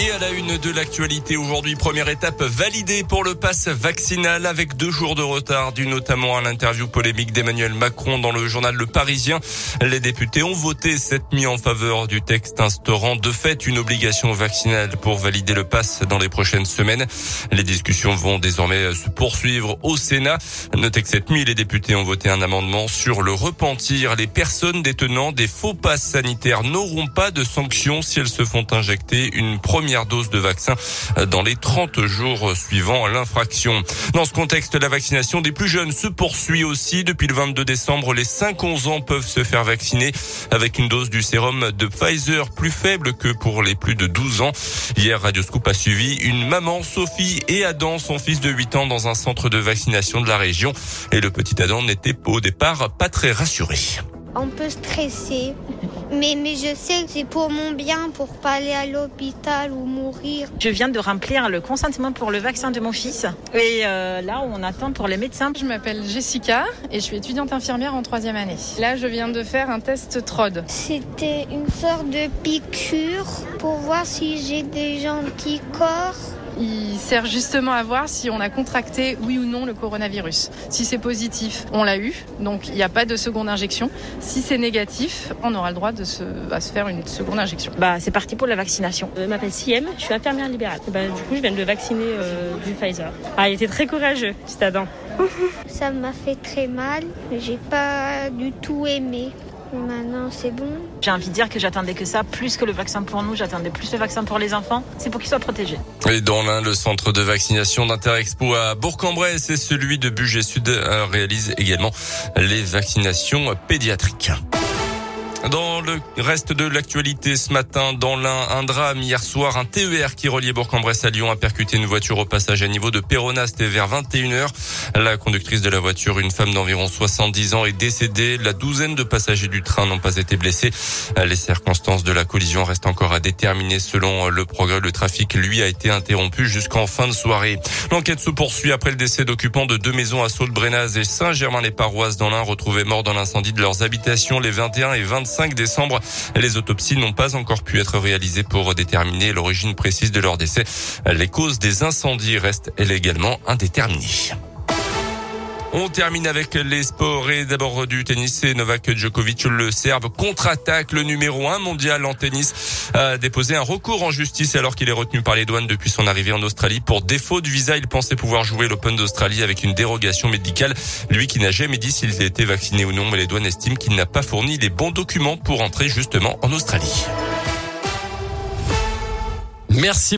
Et à la une de l'actualité aujourd'hui, première étape validée pour le pass vaccinal avec deux jours de retard, dû notamment à l'interview polémique d'Emmanuel Macron dans le journal Le Parisien. Les députés ont voté cette nuit en faveur du texte instaurant de fait une obligation vaccinale pour valider le pass dans les prochaines semaines. Les discussions vont désormais se poursuivre au Sénat. Notez que cette nuit, les députés ont voté un amendement sur le repentir. Les personnes détenant des faux passes sanitaires n'auront pas de sanctions si elles se font injecter une première dose de vaccin dans les 30 jours suivant l'infraction. Dans ce contexte, la vaccination des plus jeunes se poursuit aussi. Depuis le 22 décembre, les 5-11 ans peuvent se faire vacciner avec une dose du sérum de Pfizer plus faible que pour les plus de 12 ans. Hier, Radio Scoop a suivi une maman, Sophie, et Adam, son fils de 8 ans, dans un centre de vaccination de la région. Et le petit Adam n'était au départ pas très rassuré un peu stressé. Mais, mais je sais que c'est pour mon bien, pour pas aller à l'hôpital ou mourir. Je viens de remplir le consentement pour le vaccin de mon fils. Et euh, là, on attend pour les médecins. Je m'appelle Jessica et je suis étudiante infirmière en troisième année. Là, je viens de faire un test TROD. C'était une sorte de piqûre pour voir si j'ai des anticorps il sert justement à voir si on a contracté, oui ou non, le coronavirus. Si c'est positif, on l'a eu, donc il n'y a pas de seconde injection. Si c'est négatif, on aura le droit de se, à se faire une seconde injection. Bah, c'est parti pour la vaccination. Je m'appelle Siem, je suis infirmière libérale. Bah, du coup, je viens de le vacciner euh, du Pfizer. Ah, il était très courageux, petit Adam. Ça m'a fait très mal, j'ai pas du tout aimé. Maintenant, c'est bon. J'ai envie de dire que j'attendais que ça, plus que le vaccin pour nous, j'attendais plus le vaccin pour les enfants. C'est pour qu'ils soient protégés. Et dans l'un, le centre de vaccination d'Interexpo à Bourg-en-Bresse et celui de Bugey Sud réalisent également les vaccinations pédiatriques. Dans le reste de l'actualité ce matin, dans l'un, un drame hier soir, un TER qui reliait Bourg-en-Bresse à Lyon a percuté une voiture au passage à niveau de Péronne. C'était vers 21h. La conductrice de la voiture, une femme d'environ 70 ans, est décédée. La douzaine de passagers du train n'ont pas été blessés. Les circonstances de la collision restent encore à déterminer. Selon le progrès, le trafic, lui, a été interrompu jusqu'en fin de soirée. L'enquête se poursuit après le décès d'occupants de deux maisons à Sault-Brenaz et Saint-Germain-les-Paroisses dans l'un retrouvés morts dans l'incendie de leurs habitations les 21 et 25 5 décembre. Les autopsies n'ont pas encore pu être réalisées pour déterminer l'origine précise de leur décès. Les causes des incendies restent également indéterminées. On termine avec les sports et d'abord du tennis. Et Novak Djokovic, le Serbe, contre-attaque. Le numéro un mondial en tennis a déposé un recours en justice alors qu'il est retenu par les douanes depuis son arrivée en Australie. Pour défaut de visa, il pensait pouvoir jouer l'Open d'Australie avec une dérogation médicale. Lui qui n'a jamais dit s'il était vacciné ou non, mais les douanes estiment qu'il n'a pas fourni les bons documents pour entrer justement en Australie. Merci.